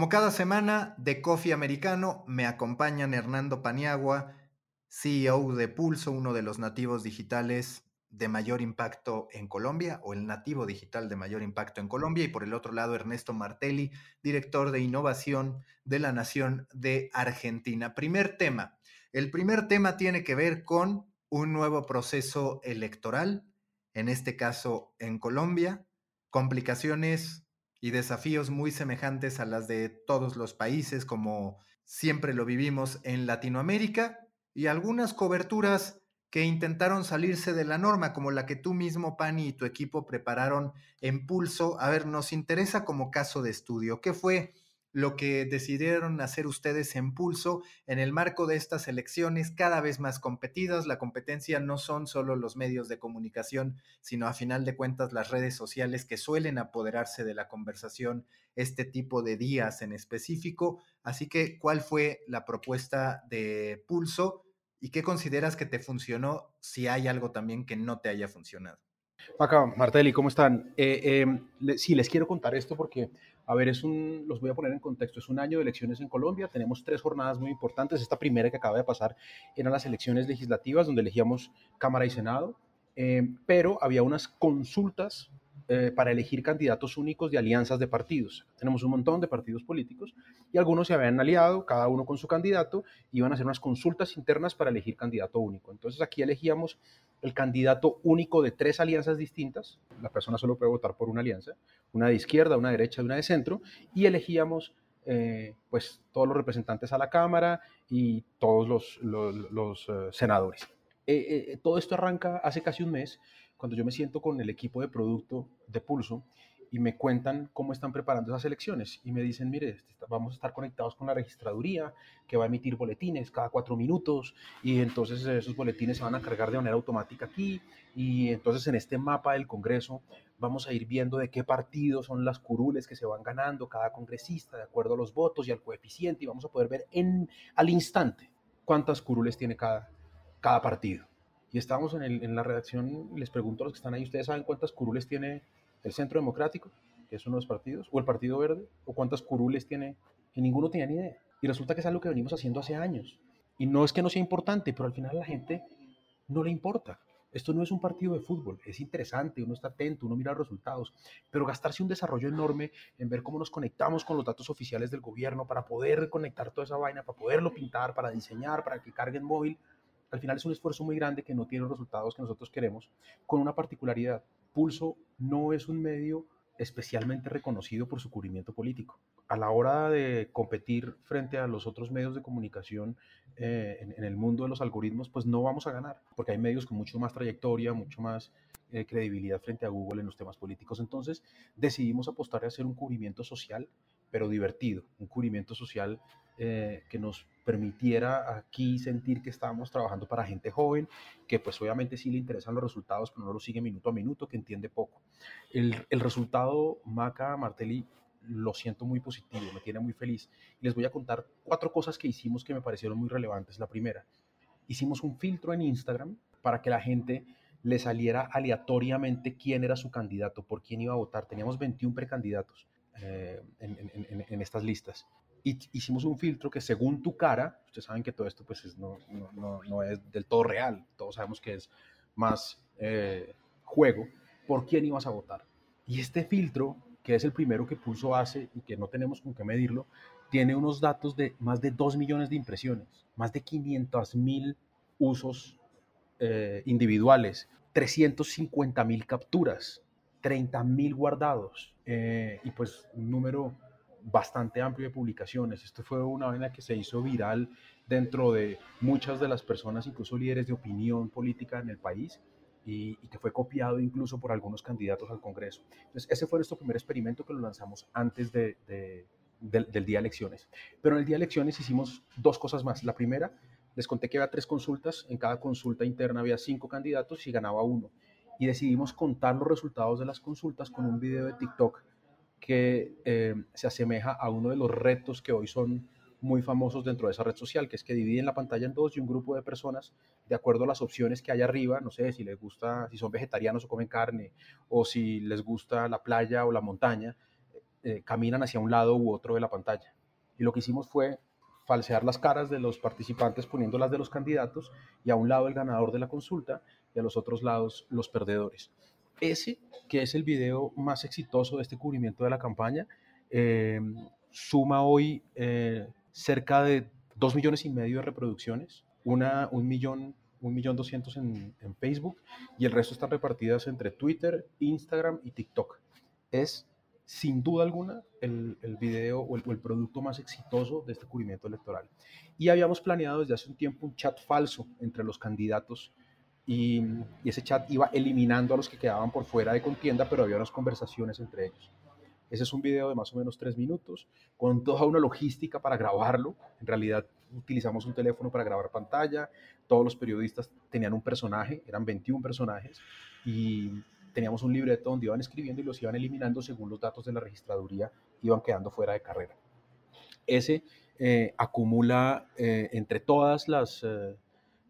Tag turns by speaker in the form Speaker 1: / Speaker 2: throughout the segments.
Speaker 1: Como cada semana, de Coffee Americano me acompañan Hernando Paniagua, CEO de Pulso, uno de los nativos digitales de mayor impacto en Colombia o el nativo digital de mayor impacto en Colombia y por el otro lado Ernesto Martelli, director de innovación de la Nación de Argentina. Primer tema. El primer tema tiene que ver con un nuevo proceso electoral, en este caso en Colombia, complicaciones y desafíos muy semejantes a las de todos los países como siempre lo vivimos en Latinoamérica y algunas coberturas que intentaron salirse de la norma, como la que tú mismo, Pani, y tu equipo prepararon en pulso. A ver, nos interesa como caso de estudio. ¿Qué fue lo que decidieron hacer ustedes en pulso en el marco de estas elecciones cada vez más competidas? La competencia no son solo los medios de comunicación, sino a final de cuentas las redes sociales que suelen apoderarse de la conversación este tipo de días en específico. Así que, ¿cuál fue la propuesta de pulso? ¿Y qué consideras que te funcionó si hay algo también que no te haya funcionado?
Speaker 2: Acá, Martelli, ¿cómo están? Eh, em, sí, les quiero contar esto porque, a ver, es un, los voy a poner en contexto, es un año de elecciones en Colombia, tenemos tres jornadas muy importantes, esta primera que acaba de pasar eran las elecciones legislativas donde elegíamos Cámara y Senado, em, pero había unas consultas eh, para elegir candidatos únicos de alianzas de partidos. Tenemos un montón de partidos políticos y algunos se habían aliado, cada uno con su candidato, iban a hacer unas consultas internas para elegir candidato único. Entonces aquí elegíamos el candidato único de tres alianzas distintas. La persona solo puede votar por una alianza, una de izquierda, una de derecha y una de centro, y elegíamos eh, pues todos los representantes a la Cámara y todos los, los, eh, senadores. todo esto arranca hace casi un mes cuando yo me siento con el equipo de producto de Pulso y me cuentan cómo están preparando esas elecciones y me dicen, mire, este, vamos a estar conectados con la registraduría que va a emitir boletines cada cuatro minutos y entonces esos boletines se van a cargar de manera automática aquí y entonces en este mapa del Congreso vamos a ir viendo de qué partido son las curules que se van ganando cada congresista de acuerdo a los votos y al coeficiente y vamos a poder ver en, al instante cuántas curules tiene cada partido y estábamos en, en, la redacción, les pregunto a los que están ahí, ¿ustedes saben cuántas curules tiene el Centro Democrático, que es uno de los partidos, o el Partido Verde, o cuántas curules tiene? Y ninguno tenía ni idea. Y resulta que es algo que venimos haciendo hace años. Y no es que no sea importante, pero al final a la gente no le importa. Esto no es un partido de fútbol, es interesante, uno está atento, uno mira los resultados, pero gastarse un desarrollo enorme en ver cómo nos conectamos con los datos oficiales del gobierno para poder conectar toda esa vaina, para poderlo pintar, para diseñar, para que cargue en móvil, al final es un esfuerzo muy grande que no tiene los resultados que nosotros queremos, con una particularidad. Pulso no es un medio especialmente reconocido por su cubrimiento político. A la hora de competir frente a los otros medios de comunicación eh, en, el mundo de los algoritmos, pues no vamos a ganar, porque hay medios con mucho más trayectoria, mucho más eh, credibilidad frente a Google en los temas políticos. Entonces decidimos apostar a hacer un cubrimiento social, pero divertido, un cubrimiento social eh, que nos permitiera aquí sentir que estábamos trabajando para gente joven, que pues obviamente sí le interesan los resultados, pero no lo sigue minuto a minuto, que entiende poco. El, el resultado, Maca Martelli, lo siento muy positivo, me tiene muy feliz. Les voy a contar cuatro cosas que hicimos que me parecieron muy relevantes. La primera, hicimos un filtro en Instagram para que la gente le saliera aleatoriamente quién era su candidato, por quién iba a votar. Teníamos 21 precandidatos eh, en, en, estas listas hicimos un filtro que según tu cara, ustedes saben que todo esto pues es, no, no, no, es del todo real, todos sabemos que es más eh, juego, por quién ibas a votar. Y este filtro, que es el primero que Pulso hace y que no tenemos con qué medirlo, tiene unos datos de más de 2 millones de impresiones, más de 500 mil usos eh, individuales, 350 mil capturas, 30 mil guardados eh, y pues un número bastante amplio de publicaciones. Esto fue una vaina que se hizo viral dentro de muchas de las personas, incluso líderes de opinión política en el país, y, que fue copiado incluso por algunos candidatos al Congreso. Entonces, ese fue nuestro primer experimento que lo lanzamos antes de, del, día de elecciones. Pero en el día de elecciones hicimos dos cosas más. La primera, les conté que había tres consultas, en cada consulta interna había cinco candidatos y ganaba uno. Y decidimos contar los resultados de las consultas con un video de TikTok que eh, se asemeja a uno de los retos que hoy son muy famosos dentro de esa red social, que es que dividen la pantalla en dos y un grupo de personas, de acuerdo a las opciones que hay arriba, no sé si les gusta, si son vegetarianos o comen carne, o si les gusta la playa o la montaña, eh, caminan hacia un lado u otro de la pantalla. Y lo que hicimos fue falsear las caras de los participantes poniéndolas de los candidatos y a un lado el ganador de la consulta y a los otros lados los perdedores. Ese, que es el video más exitoso de este cubrimiento de la campaña, eh, suma hoy eh, cerca de 2 millones y medio de reproducciones, una, un millón un millón doscientos en, en Facebook y el resto están repartidas entre Twitter, Instagram y TikTok. Es sin duda alguna el, el video o el, o el, producto más exitoso de este cubrimiento electoral. Y habíamos planeado desde hace un tiempo un chat falso entre los candidatos y, ese chat iba eliminando a los que quedaban por fuera de contienda, pero había unas conversaciones entre ellos. Ese es un video de más o menos tres minutos, con toda una logística para grabarlo. En realidad utilizamos un teléfono para grabar pantalla, todos los periodistas tenían un personaje, eran 21 personajes, y teníamos un libreto donde iban escribiendo y los iban eliminando según los datos de la registraduría, iban quedando fuera de carrera. Ese eh, acumula eh, entre todas las, eh,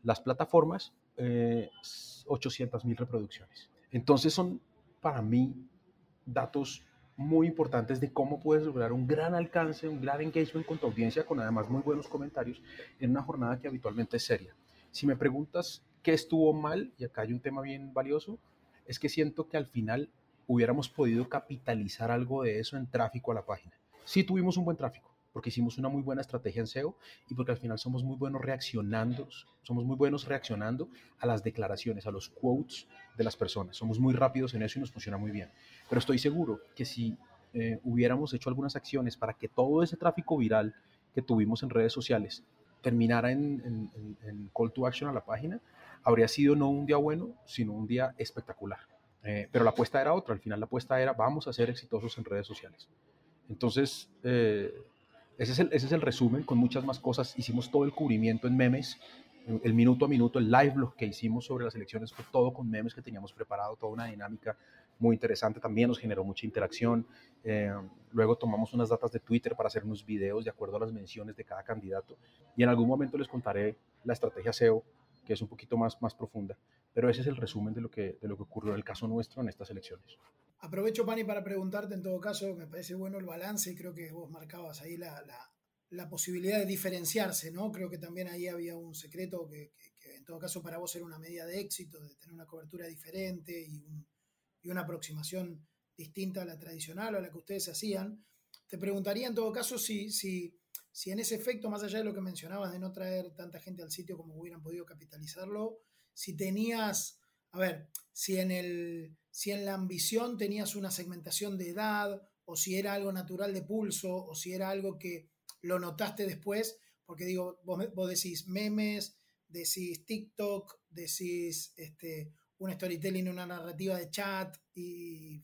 Speaker 2: las plataformas 800 mil reproducciones. Entonces son para mí datos muy importantes de cómo puedes lograr un gran alcance, un gran engagement con tu audiencia, con además muy buenos comentarios en una jornada que habitualmente es seria. Si me preguntas qué estuvo mal, y acá hay un tema bien valioso, es que siento que al final hubiéramos podido capitalizar algo de eso en tráfico a la página. Sí tuvimos un buen tráfico, porque hicimos una muy buena estrategia en SEO y porque al final somos muy buenos reaccionando, somos muy buenos reaccionando a las declaraciones, a los quotes de las personas. Somos muy rápidos en eso y nos funciona muy bien. Pero estoy seguro que si eh, hubiéramos hecho algunas acciones para que todo ese tráfico viral que tuvimos en redes sociales terminara en, en, en call to action a la página, habría sido no un día bueno, sino un día espectacular. Eh, pero la apuesta era otra, al final la apuesta era vamos a ser exitosos en redes sociales. Entonces, eh, ese, es el, ese es el resumen con muchas más cosas. Hicimos todo el cubrimiento en memes, el minuto a minuto, el live blog que hicimos sobre las elecciones fue todo con memes que teníamos preparado, toda una dinámica muy interesante. También nos generó mucha interacción. Eh, luego tomamos unas datas de Twitter para hacer unos videos de acuerdo a las menciones de cada candidato. Y en algún momento les contaré la estrategia SEO, que es un poquito más, más profunda. Pero ese es el resumen de lo, que, de lo que ocurrió en el caso nuestro en estas elecciones.
Speaker 3: Aprovecho, Pani, para preguntarte en todo caso, me parece bueno el balance y creo que vos marcabas ahí la, la, posibilidad de diferenciarse, ¿no? Creo que también ahí había un secreto que, que, que, en todo caso para vos era una medida de éxito, de tener una cobertura diferente y, un, y una aproximación distinta a la tradicional o a la que ustedes hacían. Te preguntaría en todo caso si, si, si en ese efecto, más allá de lo que mencionabas de no traer tanta gente al sitio como hubieran podido capitalizarlo, si tenías, a ver, si en, el, si en la ambición tenías una segmentación de edad, o si era algo natural de pulso, o si era algo que lo notaste después, porque digo, vos, vos decís memes, decís TikTok, decís este, un storytelling, una narrativa de chat y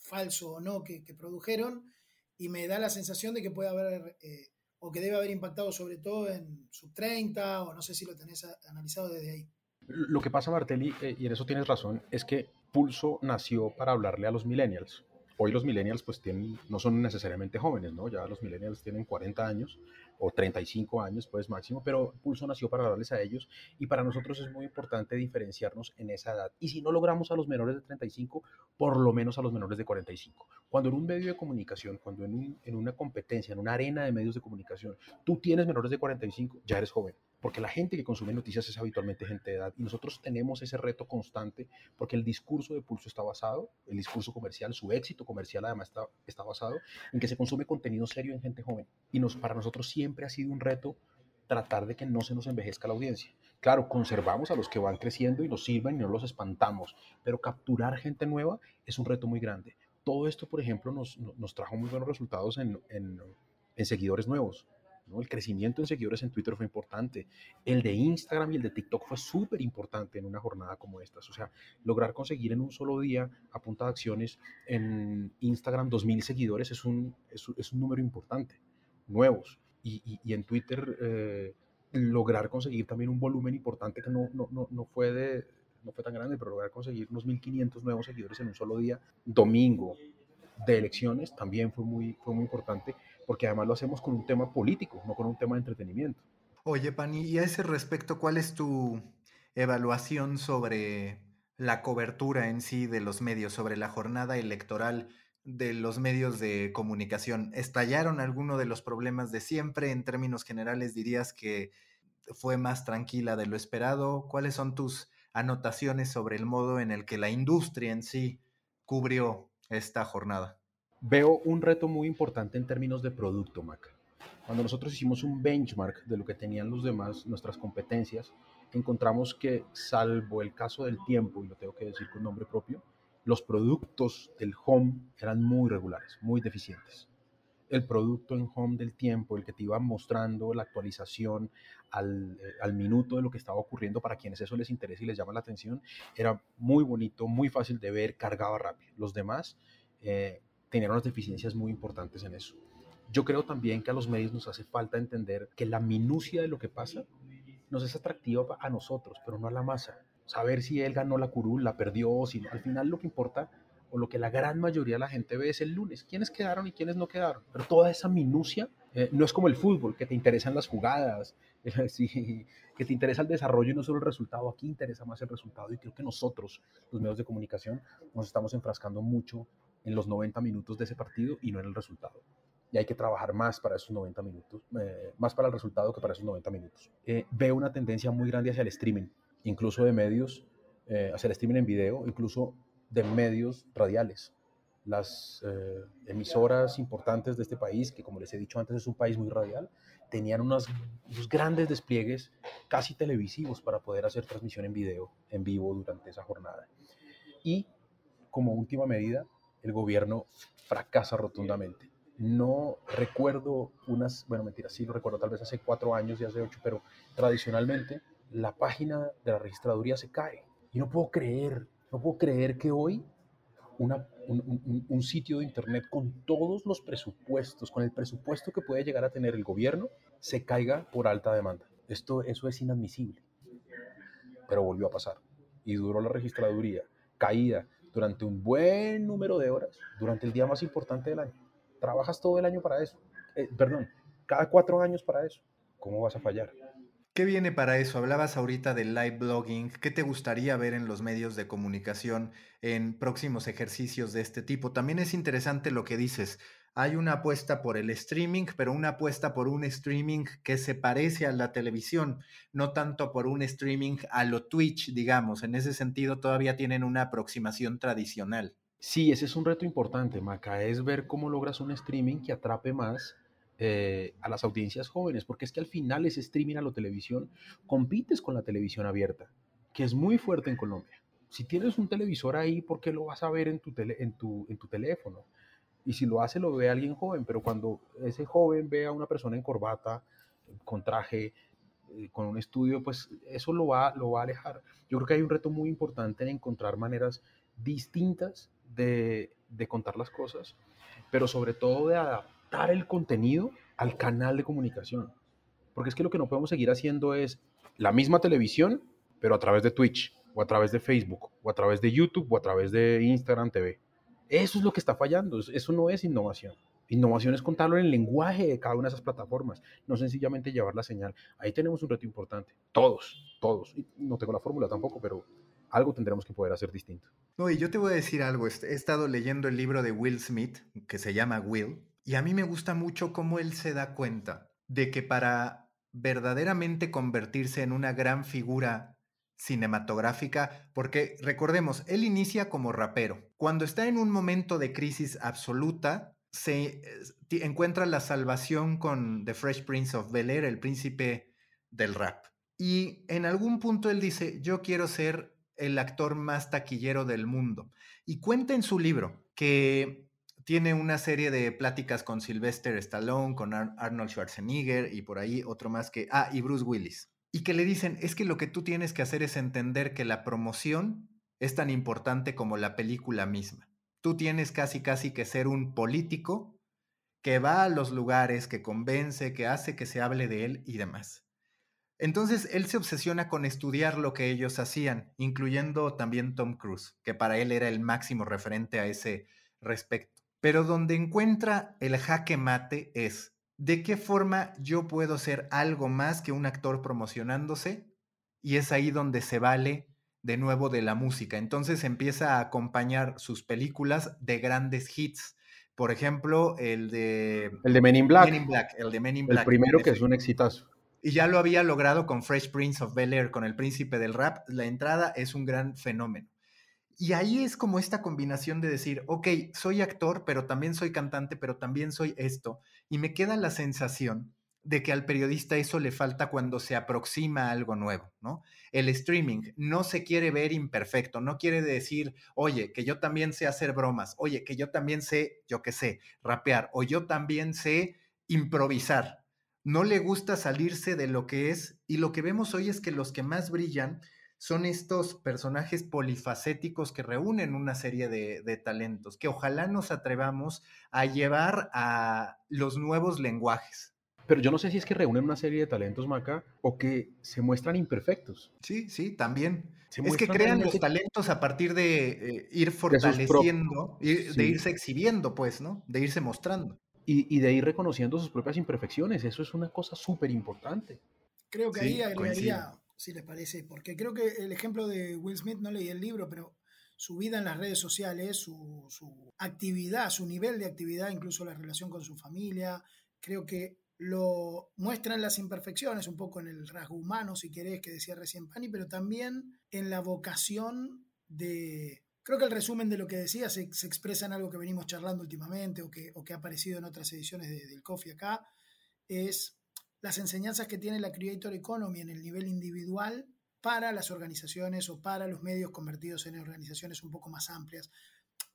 Speaker 3: falso o no que, que produjeron, y me da la sensación de que puede haber, eh, o que debe haber impactado sobre todo en sub 30, o no sé si lo tenés analizado desde ahí.
Speaker 2: Lo que pasa, Martelli, eh, y en eso tienes razón, es que Pulso nació para hablarle a los millennials. Hoy los millennials pues tienen, no son necesariamente jóvenes, ¿no? Ya los millennials tienen 40 años o 35 años pues máximo, pero Pulso nació para hablarles a ellos y para nosotros es muy importante diferenciarnos en esa edad. Y si no logramos a los menores de 35, por lo menos a los menores de 45. Cuando en un medio de comunicación, cuando en, un, en una competencia, en una arena de medios de comunicación, tú tienes menores de 45, ya eres joven porque la gente que consume noticias es habitualmente gente de edad y nosotros tenemos ese reto constante porque el discurso de Pulso está basado, el discurso comercial, su éxito comercial además está, está basado en que se consume contenido serio en gente joven y nos, para nosotros siempre ha sido un reto tratar de que no se nos envejezca la audiencia. Claro, conservamos a los que van creciendo y nos sirven y no los espantamos, pero capturar gente nueva es un reto muy grande. Todo esto, por ejemplo, nos, nos trajo muy buenos resultados en, en, en seguidores nuevos. El crecimiento en seguidores en Twitter fue importante. El de Instagram y el de TikTok fue súper importante en una jornada como estas. O sea, lograr conseguir en un solo día, a punta de acciones, en Instagram 2.000 seguidores es un, es, un número importante, nuevos. Y en Twitter eh, lograr conseguir también un volumen importante que no, no, no, no fue de no fue tan grande, pero lograr conseguir unos 1.500 nuevos seguidores en un solo día, domingo de elecciones, también fue muy, fue muy importante porque además lo hacemos con un tema político, no con un tema de entretenimiento.
Speaker 1: Oye, Pani, y a ese respecto, ¿cuál es tu evaluación sobre la cobertura en sí de los medios, sobre la jornada electoral? de los medios de comunicación? ¿Estallaron alguno de los problemas de siempre? En términos generales, dirías que fue más tranquila de lo esperado. ¿Cuáles son tus anotaciones sobre el modo en el que la industria en sí cubrió esta jornada?
Speaker 2: Veo un reto muy importante en términos de producto, Mac. Cuando nosotros hicimos un benchmark de lo que tenían los demás, nuestras competencias, encontramos que, salvo el caso del tiempo, y lo tengo que decir con nombre propio, los productos del home eran muy regulares, muy deficientes. El producto en home del tiempo, el que te iba mostrando la actualización al, eh, al, minuto de lo que estaba ocurriendo para quienes eso les interesa y les llama la atención, era muy bonito, muy fácil de ver, cargaba rápido. Los demás eh, tenían unas deficiencias muy importantes en eso. Yo creo también que a los medios nos hace falta entender que la minucia de lo que pasa nos es atractiva a nosotros, pero no a la masa. Saber si él ganó la curul, la perdió, si al final lo que importa o lo que la gran mayoría de la gente ve es el lunes, quiénes quedaron y quiénes no quedaron. Pero toda esa minucia eh, no es como el fútbol, que te interesan las jugadas, que te interesa el desarrollo y no solo el resultado. Aquí interesa más el resultado y creo que nosotros, los medios de comunicación, nos estamos enfrascando mucho en los 90 minutos de ese partido y no en el resultado y hay que trabajar más para esos 90 minutos, eh, más para el resultado que para esos 90 minutos. Eh, veo una tendencia muy grande hacia el streaming, incluso de medios, eh, hacia el streaming en video, incluso de medios radiales. Las emisoras importantes de este país, que como les he dicho antes es un país muy radial, tenían unos, unos grandes despliegues casi televisivos para poder hacer transmisión en video, en vivo durante esa jornada. Y como última medida, el gobierno fracasa rotundamente no recuerdo unas, bueno, mentira, sí lo recuerdo tal vez hace cuatro años y hace ocho, pero tradicionalmente la página de la registraduría se cae. Y no puedo creer, no puedo creer que hoy una, un, sitio de internet con todos los presupuestos, con el presupuesto que puede llegar a tener el gobierno, se caiga por alta demanda. Esto, eso es inadmisible. Pero volvió a pasar. Y duró la registraduría caída durante un buen número de horas, durante el día más importante del año. Trabajas todo el año para eso. Eh, perdón, cada cuatro años para eso. ¿Cómo vas a fallar?
Speaker 1: ¿Qué viene para eso? Hablabas ahorita del live blogging. ¿Qué te gustaría ver en los medios de comunicación en próximos ejercicios de este tipo? También es interesante lo que dices. Hay una apuesta por el streaming, pero una apuesta por un streaming que se parece a la televisión, no tanto por un streaming a lo Twitch, digamos. En ese sentido, todavía tienen una aproximación tradicional.
Speaker 2: Sí, ese es un reto importante, Maca, es ver cómo logras un streaming que atrape más eh, a las audiencias jóvenes, porque es que al final ese streaming a la televisión compites con la televisión abierta, que es muy fuerte en Colombia. Si tienes un televisor ahí, ¿por qué lo vas a ver en tu, en tu, en tu teléfono? Y si lo hace, lo ve alguien joven, pero cuando ese joven ve a una persona en corbata, con traje, eh, con un estudio, pues eso lo va, lo va a alejar. Yo creo que hay un reto muy importante en encontrar maneras distintas de, contar las cosas, pero sobre todo de adaptar el contenido al canal de comunicación. Porque es que lo que no podemos seguir haciendo es la misma televisión, pero a través de Twitch, o a través de Facebook, o a través de YouTube, o a través de Instagram TV. Eso es lo que está fallando, eso no es innovación. Innovación es contarlo en el lenguaje de cada una de esas plataformas, no sencillamente llevar la señal. Ahí tenemos un reto importante. Todos, todos. no tengo la fórmula tampoco, pero algo tendremos que poder hacer distinto.
Speaker 1: No, y yo te voy a decir algo. He estado leyendo el libro de Will Smith, que se llama Will, y a mí me gusta mucho cómo él se da cuenta de que para verdaderamente convertirse en una gran figura cinematográfica, porque recordemos, él inicia como rapero. Cuando está en un momento de crisis absoluta, se encuentra la salvación con The Fresh Prince of Bel Air, el príncipe del rap. Y en algún punto él dice, yo quiero ser el actor más taquillero del mundo. Y cuenta en su libro que tiene una serie de pláticas con Sylvester Stallone, con Arnold Schwarzenegger y por ahí otro más que, ah, y Bruce Willis. Y que le dicen, es que lo que tú tienes que hacer es entender que la promoción es tan importante como la película misma. Tú tienes casi casi que ser un político que va a los lugares, que convence, que hace que se hable de él y demás. Entonces él se obsesiona con estudiar lo que ellos hacían, incluyendo también Tom Cruise, que para él era el máximo referente a ese respecto. Pero donde encuentra el jaque mate es, ¿de qué forma yo puedo ser algo más que un actor promocionándose? Y es ahí donde se vale de nuevo de la música. Entonces empieza a acompañar sus películas de grandes hits. Por ejemplo, el de...
Speaker 2: El de Men in Black.
Speaker 1: el de Men in
Speaker 2: Black. El primero que es un exitazo.
Speaker 1: Y ya lo había logrado con Fresh Prince of Bel Air, con el príncipe del rap. La entrada es un gran fenómeno. Y ahí es como esta combinación de decir, ok, soy actor, pero también soy cantante, pero también soy esto. Y me queda la sensación de que al periodista eso le falta cuando se aproxima a algo nuevo, ¿no? El streaming no se quiere ver imperfecto, no quiere decir, oye, que yo también sé hacer bromas, oye, que yo también sé, yo qué sé, rapear, o yo también sé improvisar. No le gusta salirse de lo que es, y lo que vemos hoy es que los que más brillan son estos personajes polifacéticos que reúnen una serie de, de talentos, que ojalá nos atrevamos a llevar a los nuevos lenguajes,
Speaker 2: pero yo no sé si es que reúnen una serie de talentos, Maca, o que se muestran imperfectos.
Speaker 1: Sí, sí, también. es que crean los talentos a partir de eh, ir fortaleciendo, de, irse exhibiendo, pues, ¿no? De irse mostrando.
Speaker 2: Y, de ir reconociendo sus propias imperfecciones. Eso es una cosa súper importante.
Speaker 3: Creo que ahí agregaría, si les parece, porque creo que el ejemplo de Will Smith, no leí el libro, pero su vida en las redes sociales, su, actividad, su nivel de actividad, incluso la relación con su familia, creo que lo muestran las imperfecciones, un poco en el rasgo humano, si querés, que decía recién Pani, pero también en la vocación de... Creo que el resumen de lo que decía se, expresa en algo que venimos charlando últimamente o que, ha aparecido en otras ediciones del Coffee acá, es las enseñanzas que tiene la Creator Economy en el nivel individual para las organizaciones o para los medios convertidos en organizaciones un poco más amplias.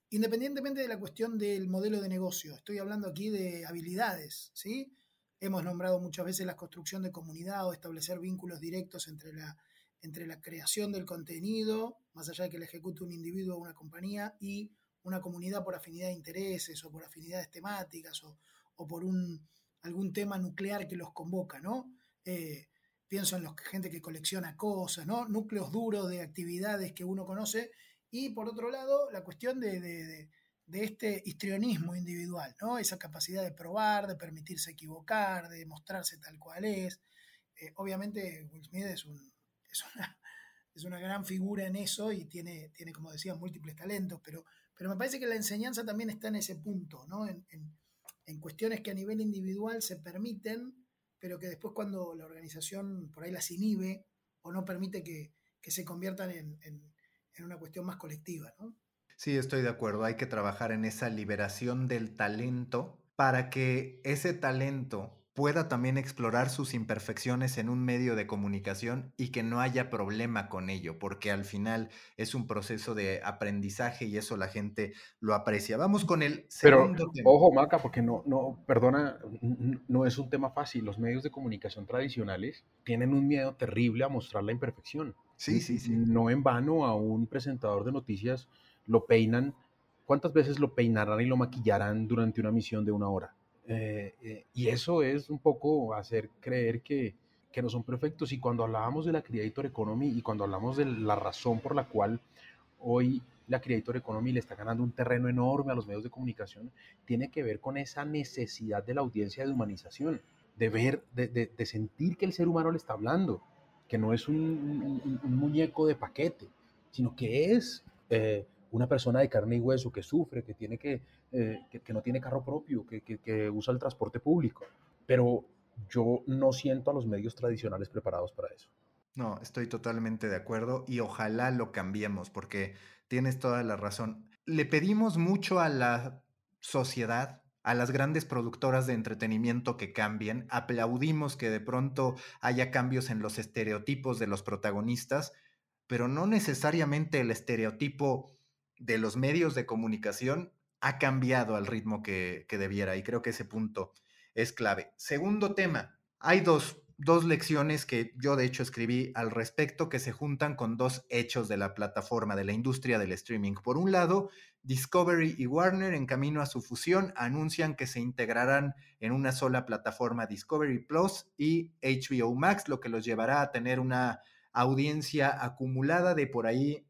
Speaker 3: Independientemente de la cuestión del modelo de negocio, estoy hablando aquí de habilidades, ¿sí? Hemos nombrado muchas veces la construcción de comunidad o establecer vínculos directos entre la, entre la creación del contenido, más allá de que la ejecute un individuo o una compañía, y una comunidad por afinidad de intereses o por afinidades temáticas o, por un, algún tema nuclear que los convoca, ¿no? Eh, pienso en la gente que colecciona cosas, ¿no? Núcleos duros de actividades que uno conoce. Y por otro lado, la cuestión de de este histrionismo individual, ¿no? Esa capacidad de probar, de permitirse equivocar, de mostrarse tal cual es. Eh, obviamente Will Smith es, una, gran figura en eso y tiene, tiene, como decía, múltiples talentos, pero, pero me parece que la enseñanza también está en ese punto, ¿no? Cuestiones que a nivel individual se permiten, pero que después cuando la organización por ahí las inhibe o no permite que, se conviertan en, en una cuestión más colectiva, ¿no?
Speaker 1: Sí, estoy de acuerdo. Hay que trabajar en esa liberación del talento para que ese talento pueda también explorar sus imperfecciones en un medio de comunicación y que no haya problema con ello, porque al final es un proceso de aprendizaje y eso la gente lo aprecia. Vamos con el segundo
Speaker 2: Pero, Ojo, Maca, porque no, no, perdona, no es un tema fácil. Los medios de comunicación tradicionales tienen un miedo terrible a mostrar la imperfección.
Speaker 1: Sí, sí, sí.
Speaker 2: No en vano a un presentador de noticias lo peinan, ¿cuántas veces lo peinarán y lo maquillarán durante una misión de una hora? Eh, eh, y eso es un poco hacer creer que, que, no son perfectos. Y cuando hablábamos de la Creator Economy y cuando hablamos de la razón por la cual hoy la Creator Economy le está ganando un terreno enorme a los medios de comunicación, tiene que ver con esa necesidad de la audiencia de humanización, de ver, de, de, sentir que el ser humano le está hablando, que no es un, un, muñeco de paquete, sino que es eh, una persona de carne y hueso que sufre, que, tiene que, eh, que, no tiene carro propio, que, que, usa el transporte público. Pero yo no siento a los medios tradicionales preparados para eso.
Speaker 1: No, estoy totalmente de acuerdo y ojalá lo cambiemos porque tienes toda la razón. Le pedimos mucho a la sociedad, a las grandes productoras de entretenimiento que cambien, aplaudimos que de pronto haya cambios en los estereotipos de los protagonistas, pero no necesariamente el estereotipo de los medios de comunicación ha cambiado al ritmo que, debiera y creo que ese punto es clave. Segundo tema, hay dos, dos lecciones que yo de hecho escribí al respecto que se juntan con dos hechos de la plataforma, de la industria del streaming. Por un lado, Discovery y Warner en camino a su fusión anuncian que se integrarán en una sola plataforma Discovery Plus y HBO Max, lo que los llevará a tener una audiencia acumulada de por ahí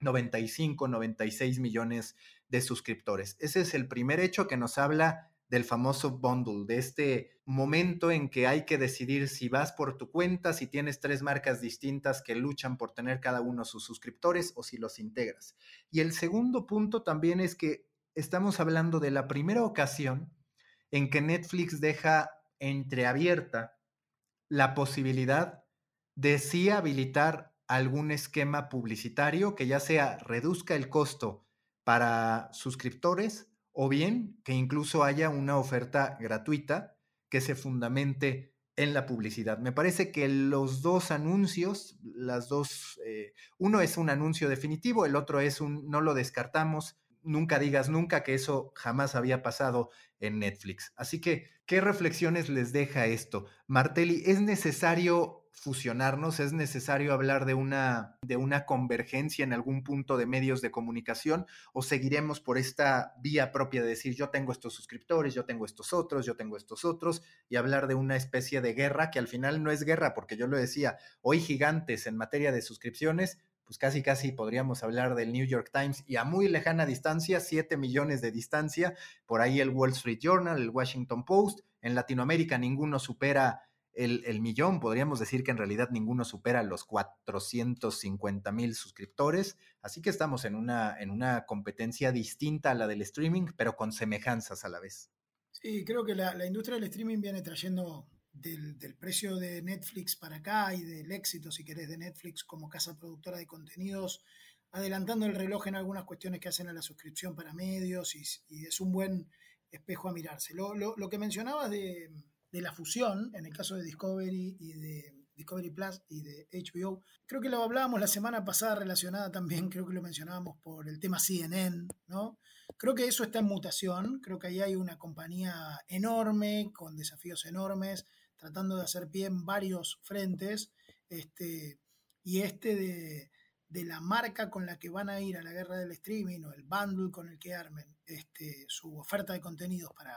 Speaker 1: 95, 96 millones de suscriptores. Ese es el primer hecho que nos habla del famoso bundle, de este momento en que hay que decidir si vas por tu cuenta, si tienes tres marcas distintas que luchan por tener cada uno sus suscriptores o si los integras. Y el segundo punto también es que estamos hablando de la primera ocasión en que Netflix deja entreabierta la posibilidad de sí habilitar algún esquema publicitario que ya sea reduzca el costo para suscriptores o bien que incluso haya una oferta gratuita que se fundamente en la publicidad. Me parece que los dos anuncios, las dos, eh, uno es un anuncio definitivo, el otro es un no lo descartamos, nunca digas nunca que eso jamás había pasado en Netflix. Así que, ¿qué reflexiones les deja esto? Martelli, ¿es necesario fusionarnos, es necesario hablar de una, de una convergencia en algún punto de medios de comunicación o seguiremos por esta vía propia de decir yo tengo estos suscriptores, yo tengo estos otros, yo tengo estos otros y hablar de una especie de guerra que al final no es guerra porque yo lo decía, hoy gigantes en materia de suscripciones, pues casi casi podríamos hablar del New York Times y a muy lejana distancia, 7 millones de distancia, por ahí el Wall Street Journal, el Washington Post, en Latinoamérica ninguno supera el, millón, podríamos decir que en realidad ninguno supera los 450 mil suscriptores, así que estamos en una, en una competencia distinta a la del streaming, pero con semejanzas a la vez.
Speaker 3: Sí, creo que la, industria del streaming viene trayendo del, precio de Netflix para acá y del éxito, si querés, de Netflix como casa productora de contenidos, adelantando el reloj en algunas cuestiones que hacen a la suscripción para medios y, es un buen espejo a mirarse. Lo, lo, lo que mencionabas de de la fusión, en el caso de Discovery y de Discovery Plus y de HBO. Creo que lo hablábamos la semana pasada relacionada también, creo que lo mencionábamos por el tema CNN, ¿no? Creo que eso está en mutación, creo que ahí hay una compañía enorme, con desafíos enormes, tratando de hacer pie en varios frentes, este, y este de, de la marca con la que van a ir a la guerra del streaming o el bundle con el que armen este, su oferta de contenidos para,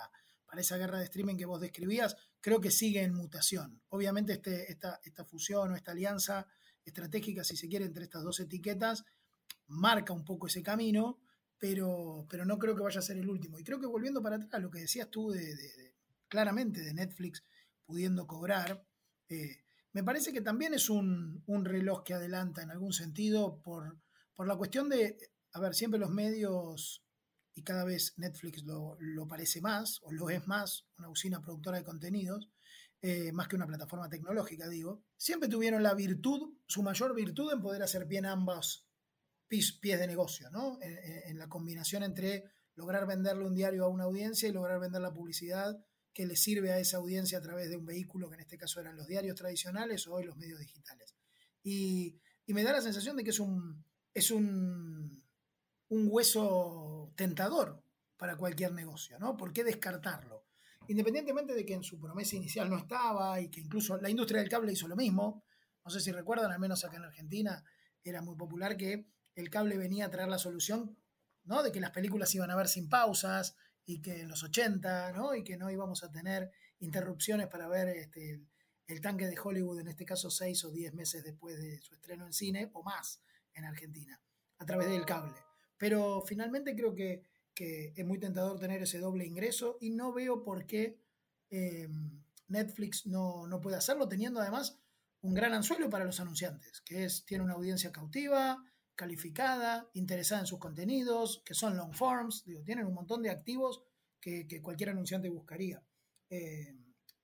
Speaker 3: para esa guerra de streaming que vos describías, creo que sigue en mutación. Obviamente este, esta, esta fusión o esta alianza estratégica, si se quiere, entre estas dos etiquetas, marca un poco ese camino, pero, pero no creo que vaya a ser el último. Y creo que volviendo para atrás, lo que decías tú de, claramente de Netflix pudiendo cobrar, eh, me parece que también es un, un, reloj que adelanta en algún sentido por, por la cuestión de, a ver, siempre los medios y cada vez Netflix lo, parece más, o lo es más, una usina productora de contenidos, eh, más que una plataforma tecnológica, digo, siempre tuvieron la virtud, su mayor virtud en poder hacer bien ambos pies, de negocio, ¿no? En, la combinación entre lograr venderle un diario a una audiencia y lograr vender la publicidad que le sirve a esa audiencia a través de un vehículo, que en este caso eran los diarios tradicionales o hoy los medios digitales. Y, y me da la sensación de que es un, es un un hueso tentador para cualquier negocio, ¿no? ¿Por qué descartarlo? Independientemente de que en su promesa inicial no estaba y que incluso la industria del cable hizo lo mismo, no sé si recuerdan, al menos acá en Argentina era muy popular que el cable venía a traer la solución, ¿no? De que las películas iban a ver sin pausas y que en los 80, ¿no? Y que no íbamos a tener interrupciones para ver este, el tanque de Hollywood, en este caso seis o diez meses después de su estreno en cine o más en Argentina, a través del cable. Pero finalmente creo que, es muy tentador tener ese doble ingreso y no veo por qué eh, Netflix no, puede hacerlo, teniendo además un gran anzuelo para los anunciantes, que es, tiene una audiencia cautiva, calificada, interesada en sus contenidos, que son long forms, digo, tienen un montón de activos que, cualquier anunciante buscaría. Eh,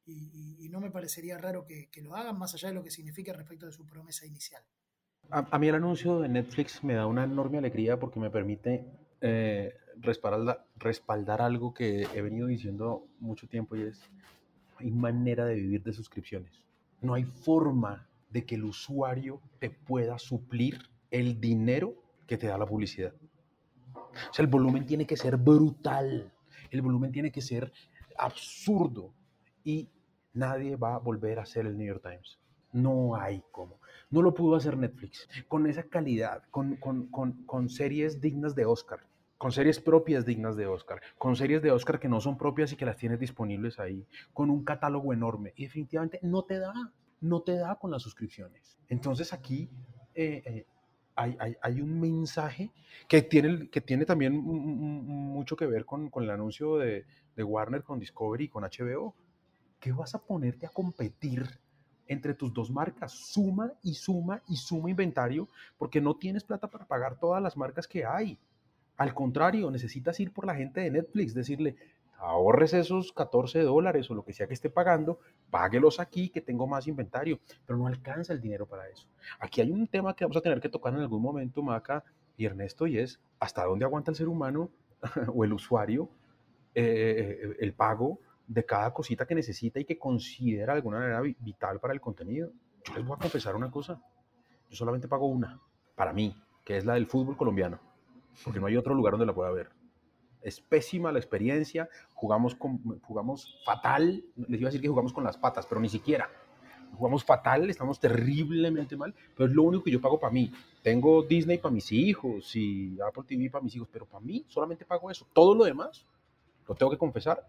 Speaker 3: y, no me parecería raro que, que, lo hagan más allá de lo que significa respecto de su promesa inicial.
Speaker 2: A, mí el anuncio de Netflix me da una enorme alegría porque me permite eh, respaldar, algo que he venido diciendo mucho tiempo y es, hay manera de vivir de suscripciones. No hay forma de que el usuario te pueda suplir el dinero que te da la publicidad. O sea, el volumen tiene que ser brutal, el volumen tiene que ser absurdo y nadie va a volver a ser el New York Times. No hay cómo. No lo pudo hacer Netflix con esa calidad, con, con, series dignas de Oscar, con series propias dignas de Oscar, con series de Oscar que no son propias y que las tienes disponibles ahí, con un catálogo enorme. Y definitivamente no te da, no te da con las suscripciones. Entonces aquí, eh, eh, hay, hay, hay, un mensaje que tiene, que tiene también mucho que ver con, con el anuncio de, de, Warner con Discovery y con HBO. ¿Qué vas a ponerte a competir entre tus dos marcas? Suma y suma y suma inventario porque no tienes plata para pagar todas las marcas que hay. Al contrario, necesitas ir por la gente de Netflix, decirle, ahorres esos 14 dólares o lo que sea que esté pagando, páguelos aquí que tengo más inventario, pero no alcanza el dinero para eso. Aquí hay un tema que vamos a tener que tocar en algún momento, Maca y Ernesto, y es hasta dónde aguanta el ser humano o el usuario eh, el pago de cada cosita que necesita y que considera de alguna manera vital para el contenido. Yo les voy a confesar una cosa, yo solamente pago una, para mí, que es la del fútbol colombiano, porque no hay otro lugar donde la pueda ver es pésima la experiencia, jugamos, con, jugamos fatal, les iba a decir que jugamos con las patas, pero ni siquiera. Jugamos fatal, estamos terriblemente mal, pero es lo único que yo pago para mí. Tengo Disney para mis hijos y Apple TV para mis hijos, pero para mí solamente pago eso. Todo lo demás, lo tengo que confesar,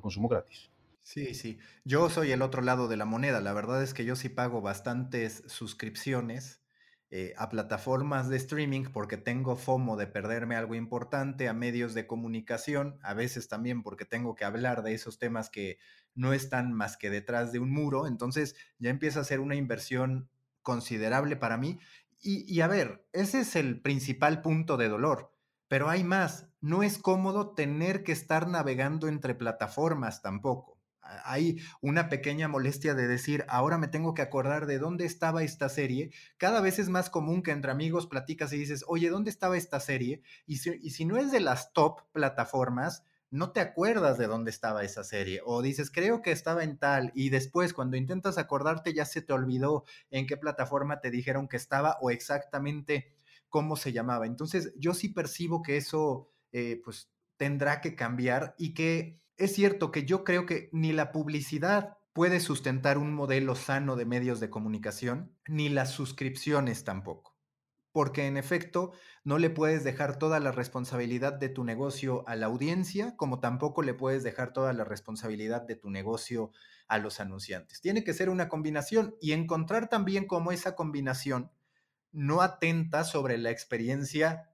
Speaker 2: consumo gratis.
Speaker 1: Sí, sí. Yo soy el otro lado de la moneda. La verdad es que yo sí pago bastantes suscripciones eh, a plataformas de streaming porque tengo FOMO de perderme algo importante, a medios de comunicación, a veces también porque tengo que hablar de esos temas que no están más que detrás de un muro, entonces ya empieza a ser una inversión considerable para mí. Y a ver, ese es el principal punto de dolor, pero hay más, no es cómodo tener que estar navegando entre plataformas tampoco hay una pequeña molestia de decir, ahora me tengo que acordar de dónde estaba esta serie. Cada vez es más común que entre amigos platicas y dices, oye, ¿dónde estaba esta serie? Y si, no es de las top plataformas, no te acuerdas de dónde estaba esa serie. O dices, creo que estaba en tal. Y después, cuando intentas acordarte, ya se te olvidó en qué plataforma te dijeron que estaba o exactamente cómo se llamaba. Entonces, yo sí percibo que eso, eh, pues, tendrá que cambiar y que es cierto que yo creo que ni la publicidad puede sustentar un modelo sano de medios de comunicación, ni las suscripciones tampoco. Porque en efecto, no le puedes dejar toda la responsabilidad de tu negocio a la audiencia, como tampoco le puedes dejar toda la responsabilidad de tu negocio a los anunciantes. Tiene que ser una combinación y encontrar también cómo esa combinación no atenta sobre la experiencia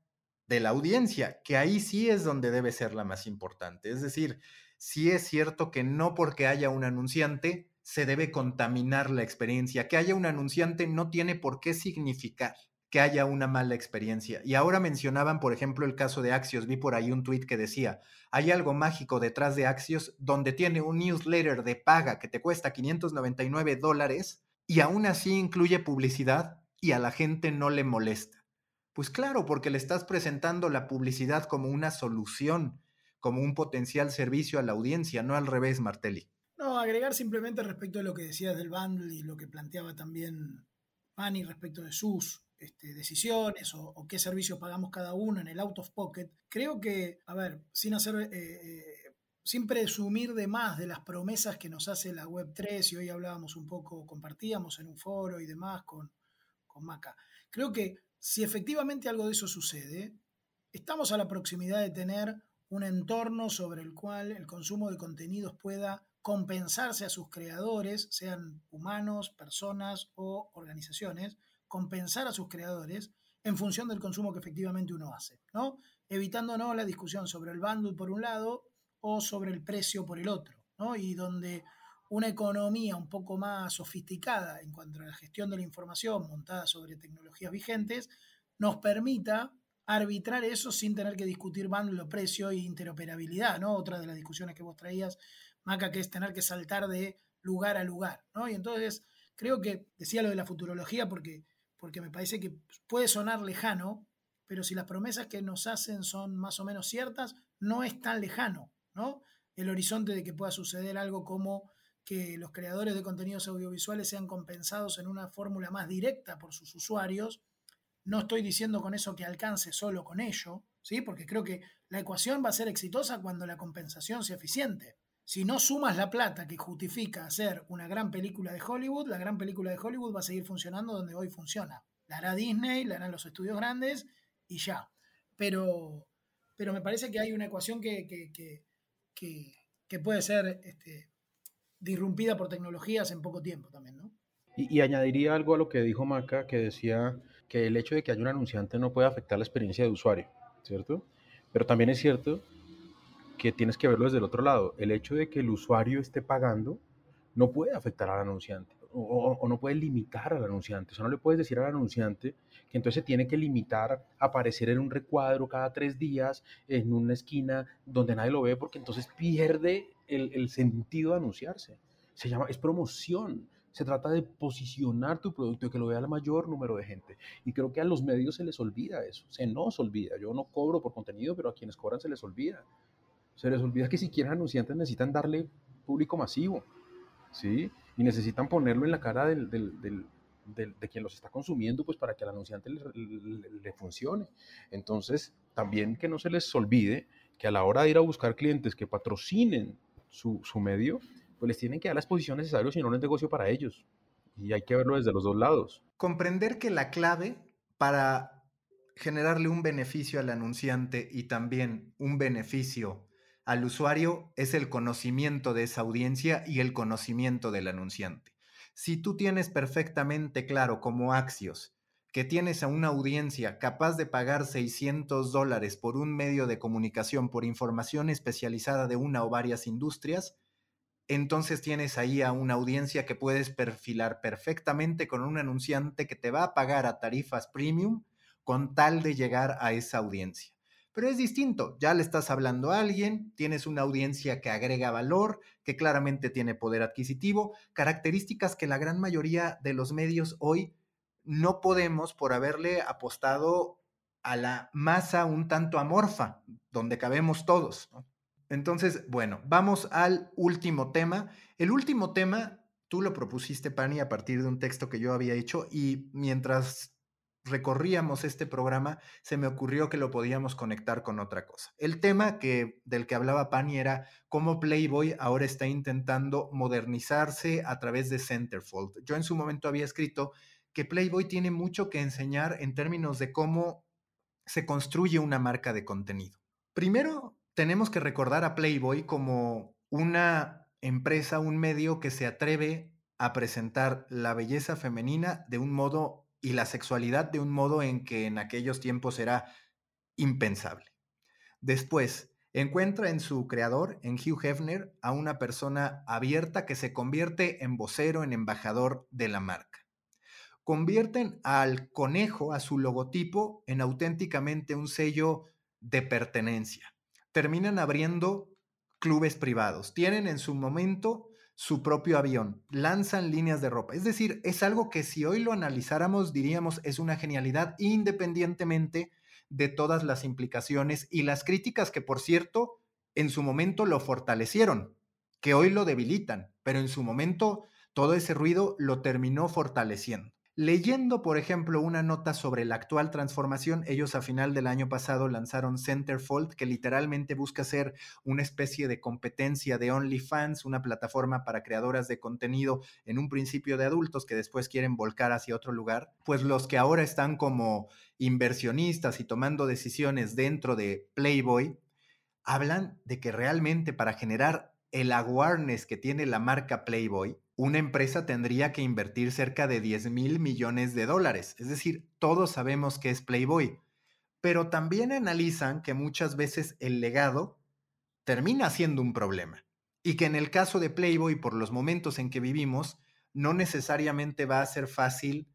Speaker 1: de la audiencia, que ahí sí es donde debe ser la más importante. Es decir, sí es cierto que no porque haya un anunciante se debe contaminar la experiencia. Que haya un anunciante no tiene por qué significar que haya una mala experiencia. Y ahora mencionaban, por ejemplo, el caso de Axios. Vi por ahí un tweet que decía, hay algo mágico detrás de Axios donde tiene un newsletter de paga que te cuesta 599 dólares y aún así incluye publicidad y a la gente no le molesta. Pues claro, porque le estás presentando la publicidad como una solución como un potencial servicio a la audiencia, no al revés, Martelli.
Speaker 3: No, agregar simplemente respecto de lo que decías del bundle y lo que planteaba también Fanny respecto de sus este, decisiones o, qué servicio pagamos cada uno en el out of pocket. Creo que, a ver, sin hacer, eh, eh, sin presumir de más de las promesas que nos hace la Web3, y hoy hablábamos un poco, compartíamos en un foro y demás con, con Maca. Creo que si efectivamente algo de eso sucede, estamos a la proximidad de tener un entorno sobre el cual el consumo de contenidos pueda compensarse a sus creadores, sean humanos, personas o organizaciones, compensar a sus creadores en función del consumo que efectivamente uno hace, ¿no? Evitando ¿no? la discusión sobre el bundle por un lado o sobre el precio por el otro, ¿no? Y donde una economía un poco más sofisticada en cuanto a la gestión de la información montada sobre tecnologías vigentes nos permita arbitrar eso sin tener que discutir bundle, precio e interoperabilidad, ¿no? Otra de las discusiones que vos traías, Maca, que es tener que saltar de lugar a lugar, ¿no? Y entonces creo que decía lo de la futurología porque, porque me parece que puede sonar lejano, pero si las promesas que nos hacen son más o menos ciertas, no es tan lejano, ¿no? El horizonte de que pueda suceder algo como que los creadores de contenidos audiovisuales sean compensados en una fórmula más directa por sus usuarios, no estoy diciendo con eso que alcance solo con ello, ¿sí? porque creo que la ecuación va a ser exitosa cuando la compensación sea eficiente. Si no sumas la plata que justifica hacer una gran película de Hollywood, la gran película de Hollywood va a seguir funcionando donde hoy funciona. La hará Disney, la harán los estudios grandes y ya. Pero, pero me parece que hay una ecuación que, que, puede ser este, disrumpida por tecnologías en poco tiempo también, ¿no?
Speaker 2: Y, añadiría algo a lo que dijo Maca, que decía que el hecho de que haya un anunciante no puede afectar la experiencia de usuario, ¿cierto? Pero también es cierto que tienes que verlo desde el otro lado. El hecho de que el usuario esté pagando no puede afectar al anunciante o, no puede limitar al anunciante. O sea, no le puedes decir al anunciante que entonces se tiene que limitar a aparecer en un recuadro cada tres días en una esquina donde nadie lo ve porque entonces pierde el, el sentido de anunciarse. Se llama, es promoción. Se trata de posicionar tu producto y que lo vea el mayor número de gente. Y creo que a los medios se les olvida eso, se nos olvida. Yo no cobro por contenido, pero a quienes cobran se les olvida. Se les olvida que si quieren anunciantes necesitan darle público masivo, ¿sí? Y necesitan ponerlo en la cara del, del, del, de quien los está consumiendo, pues para que al anunciante le, le, funcione. Entonces, también que no se les olvide que a la hora de ir a buscar clientes que patrocinen su, su medio, pues les tienen que dar las posiciones necesarias, si no, no es negocio para ellos. Y hay que verlo desde los dos lados.
Speaker 1: Comprender que la clave para generarle un beneficio al anunciante y también un beneficio al usuario es el conocimiento de esa audiencia y el conocimiento del anunciante. Si tú tienes perfectamente claro como Axios que tienes a una audiencia capaz de pagar 600 dólares por un medio de comunicación por información especializada de una o varias industrias, entonces tienes ahí a una audiencia que puedes perfilar perfectamente con un anunciante que te va a pagar a tarifas premium con tal de llegar a esa audiencia. Pero es distinto, ya le estás hablando a alguien, tienes una audiencia que agrega valor, que claramente tiene poder adquisitivo, características que la gran mayoría de los medios hoy no podemos por haberle apostado a la masa un tanto amorfa, donde cabemos todos. Entonces, bueno, vamos al último tema. El último tema, tú lo propusiste, Pani, a partir de un texto que yo había hecho y mientras recorríamos este programa, se me ocurrió que lo podíamos conectar con otra cosa. El tema que, del que hablaba Pani era cómo Playboy ahora está intentando modernizarse a través de Centerfold. Yo en su momento había escrito que Playboy tiene mucho que enseñar en términos de cómo se construye una marca de contenido. Primero, tenemos que recordar a Playboy como una empresa, un medio que se atreve a presentar la belleza femenina de un modo y la sexualidad de un modo en que en aquellos tiempos era impensable. Después, encuentra en su creador, en Hugh Hefner, a una persona abierta que se convierte en vocero, en embajador de la marca. Convierten al conejo, a su logotipo, en auténticamente un sello de pertenencia terminan abriendo clubes privados. Tienen en su momento su propio avión, lanzan líneas de ropa. Es decir, es algo que si hoy lo analizáramos diríamos es una genialidad independientemente de todas las implicaciones y las críticas que, por cierto, en su momento lo fortalecieron, que hoy lo debilitan, pero en su momento todo ese ruido lo terminó fortaleciendo. Leyendo, por ejemplo, una nota sobre la actual transformación, ellos a final del año pasado lanzaron Centerfold, que literalmente busca ser una especie de competencia de OnlyFans, una plataforma para creadoras de contenido en un principio de adultos que después quieren volcar hacia otro lugar. Pues los que ahora están como inversionistas y tomando decisiones dentro de Playboy, hablan de que realmente para generar el awareness que tiene la marca Playboy, una empresa tendría que invertir cerca de 10 mil millones de dólares. Es decir, todos sabemos que es Playboy, pero también analizan que muchas veces el legado termina siendo un problema y que en el caso de Playboy, por los momentos en que vivimos, no necesariamente va a ser fácil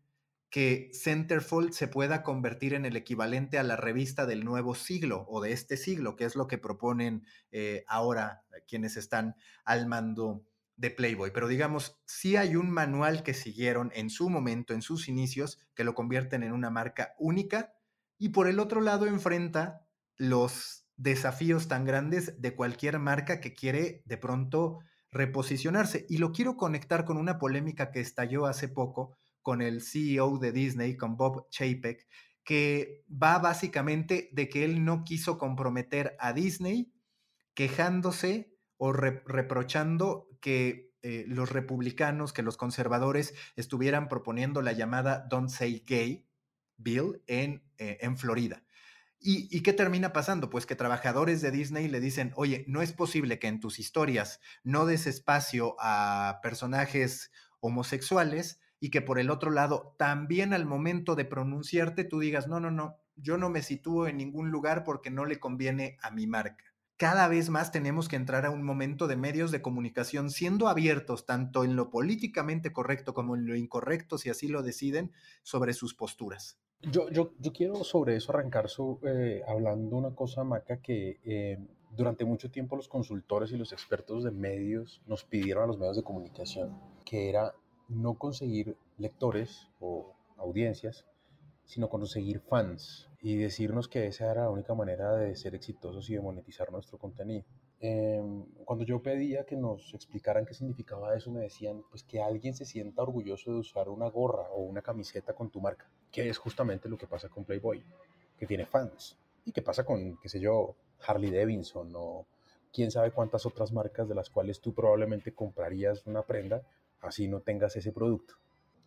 Speaker 1: que Centerfold se pueda convertir en el equivalente a la revista del nuevo siglo o de este siglo, que es lo que proponen eh, ahora quienes están al mando de Playboy, pero digamos, sí hay un manual que siguieron en su momento, en sus inicios, que lo convierten en una marca única y por el otro lado enfrenta los desafíos tan grandes de cualquier marca que quiere de pronto reposicionarse. Y lo quiero conectar con una polémica que estalló hace poco con el CEO de Disney, con Bob Chapek, que va básicamente de que él no quiso comprometer a Disney quejándose o reprochando que eh, los republicanos, que los conservadores estuvieran proponiendo la llamada Don't Say Gay Bill en, eh, en Florida. ¿Y, ¿Y, qué termina pasando? Pues que trabajadores de Disney le dicen, oye, no es posible que en tus historias no des espacio a personajes homosexuales, y que por el otro lado, también al momento de pronunciarte, tú digas, no, no, no, yo no me sitúo en ningún lugar porque no le conviene a mi marca. Cada vez más tenemos que entrar a un momento de medios de comunicación siendo abiertos tanto en lo políticamente correcto como en lo incorrecto, si así lo deciden, sobre sus posturas.
Speaker 2: Yo, yo, yo quiero sobre eso arrancar eh, hablando una cosa, Maca, que eh, durante mucho tiempo los consultores y los expertos de medios nos pidieron a los medios de comunicación, que era no conseguir lectores o audiencias, sino conseguir fans y decirnos que esa era la única manera de ser exitosos y de monetizar nuestro contenido. Em, cuando yo pedía que nos explicaran qué significaba eso, me decían pues que alguien se sienta orgulloso de usar una gorra o una camiseta con tu marca, que es justamente lo que pasa con Playboy, que tiene fans, y que pasa con, qué sé yo, Harley Davidson o quién sabe cuántas otras marcas de las cuales tú probablemente comprarías una prenda así no tengas ese producto.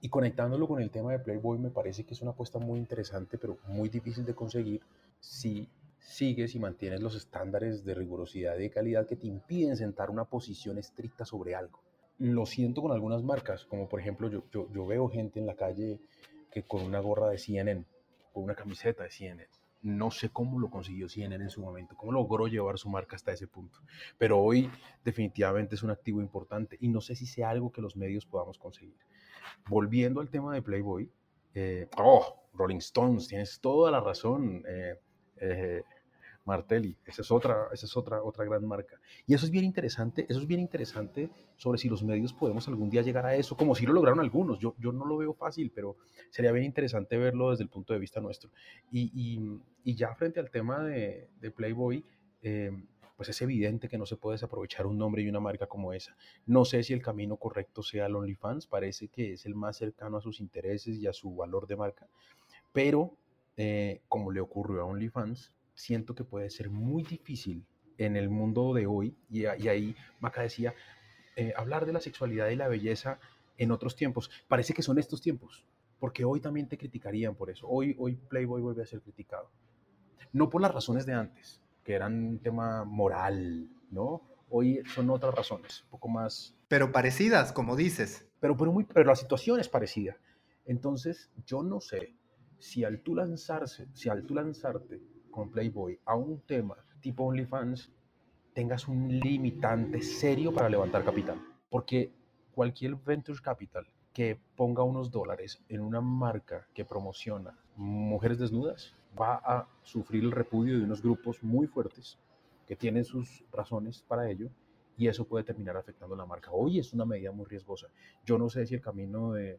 Speaker 2: Y conectándolo con el tema de Playboy me parece que es una apuesta muy interesante, pero muy difícil de conseguir si sigues y mantienes los estándares de rigurosidad y de calidad que te impiden sentar una posición estricta sobre algo. Lo siento con algunas marcas, como por ejemplo yo, yo, veo gente en la calle que con una gorra de CNN, o una camiseta de CNN, no sé cómo lo consiguió CNN en su momento, cómo logró llevar su marca hasta ese punto. Pero hoy definitivamente es un activo importante y no sé si sea algo que los medios podamos conseguir. Volviendo al tema de Playboy, eh, oh, Rolling Stones, tienes toda la razón. Eh, eh, Martelli, esa es otra, esa es otra, otra gran marca. Y eso es bien interesante, eso es bien interesante sobre si los medios podemos algún día llegar a eso, como si lo lograron algunos. Yo, yo no lo veo fácil, pero sería bien interesante verlo desde el punto de vista nuestro. Y, y, ya frente al tema de, de Playboy, eh, pues es evidente que no se puede desaprovechar un nombre y una marca como esa. No sé si el camino correcto sea el OnlyFans, parece que es el más cercano a sus intereses y a su valor de marca, pero eh, como le ocurrió a OnlyFans, siento que puede ser muy difícil en el mundo de hoy, y, ahí Maca decía, eh, hablar de la sexualidad y la belleza en otros tiempos. Parece que son estos tiempos, porque hoy también te criticarían por eso. Hoy, hoy Playboy vuelve a ser criticado. No por las razones de antes, que eran un tema moral, ¿no? Hoy son otras razones, un poco más...
Speaker 1: Pero parecidas, como dices.
Speaker 2: Pero, pero, muy, pero la situación es parecida. Entonces, yo no sé si al tú lanzarse, si al tú lanzarte con Playboy a un tema tipo OnlyFans, tengas un limitante serio para levantar capital. Porque cualquier venture capital que ponga unos dólares en una marca que promociona mujeres desnudas va a sufrir el repudio de unos grupos muy fuertes que tienen sus razones para ello y eso puede terminar afectando la marca. Hoy es una medida muy riesgosa. Yo no sé si el camino de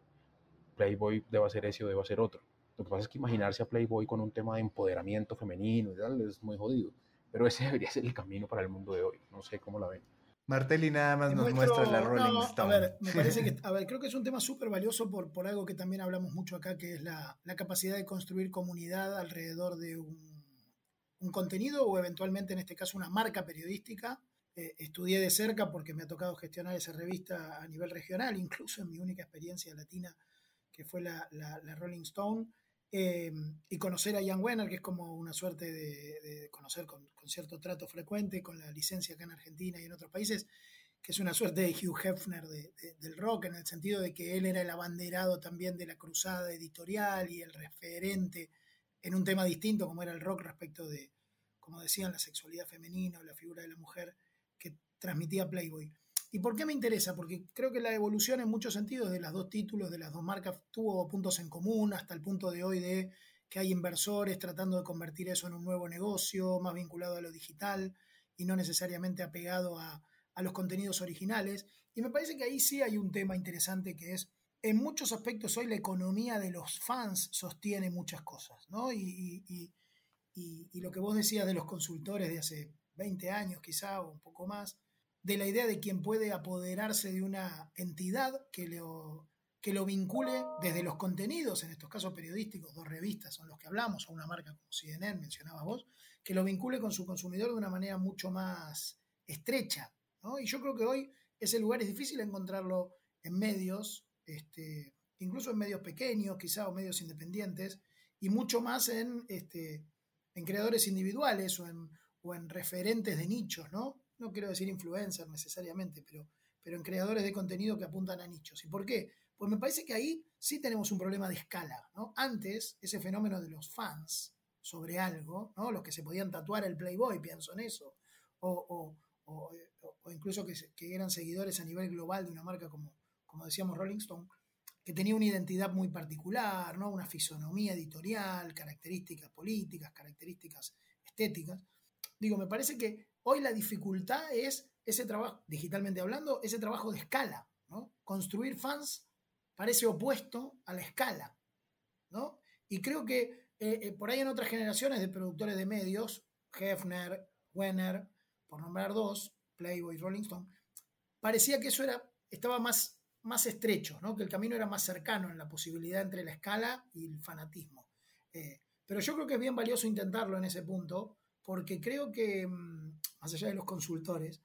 Speaker 2: Playboy deba ser ese o deba ser otro. Lo que pasa es que imaginarse a Playboy con un tema de empoderamiento femenino y tal es muy jodido. Pero ese debería ser el camino para el mundo de hoy. No sé cómo la ven.
Speaker 1: Martelli nada más nos muestra la Rolling Stone.
Speaker 3: A ver, me parece que, a ver, creo que es un tema súper valioso por, por algo que también hablamos mucho acá, que es la, la capacidad de construir comunidad alrededor de un, un, contenido o eventualmente en este caso una marca periodística. Eh, estudié de cerca porque me ha tocado gestionar esa revista a nivel regional, incluso en mi única experiencia latina, que fue la, la, la Rolling Stone. Em, y conocer a Jan Wenner, que es como una suerte de, conocer con, cierto trato frecuente, con la licencia acá en Argentina y en otros países, que es una suerte de Hugh Hefner del rock, en el sentido de que él era el abanderado también de la cruzada editorial y el referente en un tema distinto como era el rock respecto de, como decían, la sexualidad femenina o la figura de la mujer que transmitía Playboy. ¿Y por qué me interesa? Porque creo que la evolución en muchos sentidos de los dos títulos, de las dos marcas, tuvo puntos en común hasta el punto de hoy de que hay inversores tratando de convertir eso en un nuevo negocio, más vinculado a lo digital y no necesariamente apegado a, los contenidos originales. Y me parece que ahí sí hay un tema interesante que es, en muchos aspectos hoy la economía de los fans sostiene muchas cosas, ¿no? Y, y lo que vos decías de los consultores de hace 20 años quizá o un poco más, de la idea de quien puede apoderarse de una entidad que lo, que lo vincule desde los contenidos, en estos casos periodísticos, dos revistas son los que hablamos, o una marca como CNN, mencionabas vos, que lo vincule con su consumidor de una manera mucho más estrecha. Y yo creo que hoy ese lugar es difícil encontrarlo en medios, este, incluso en medios pequeños, quizá, o medios independientes, y mucho más en, este, en creadores individuales o en, o en referentes de nichos, ¿no? No quiero decir influencer necesariamente, pero, pero en creadores de contenido que apuntan a nichos. ¿Y por qué? Pues me parece que ahí sí tenemos un problema de escala. ¿no? Antes, ese fenómeno de los fans sobre algo, ¿no? los que se podían tatuar el Playboy, pienso en eso, o, incluso que, que, eran seguidores a nivel global de una marca como, como decíamos Rolling Stone, que tenía una identidad muy particular, ¿no? una fisonomía editorial, características políticas, características estéticas. Digo, me parece que hoy la dificultad es ese trabajo, digitalmente hablando, ese trabajo de escala. ¿no? Construir fans parece opuesto a la escala. ¿no? Y creo que eh, eh, por ahí en otras generaciones de productores de medios, Hefner, Wenner, por nombrar dos, Playboy, Rolling Stone, parecía que eso era, estaba más, más estrecho, ¿no? que el camino era más cercano en la posibilidad entre la escala y el fanatismo. Eh, pero yo creo que es bien valioso intentarlo en ese punto, porque creo que, mm, más allá de los consultores,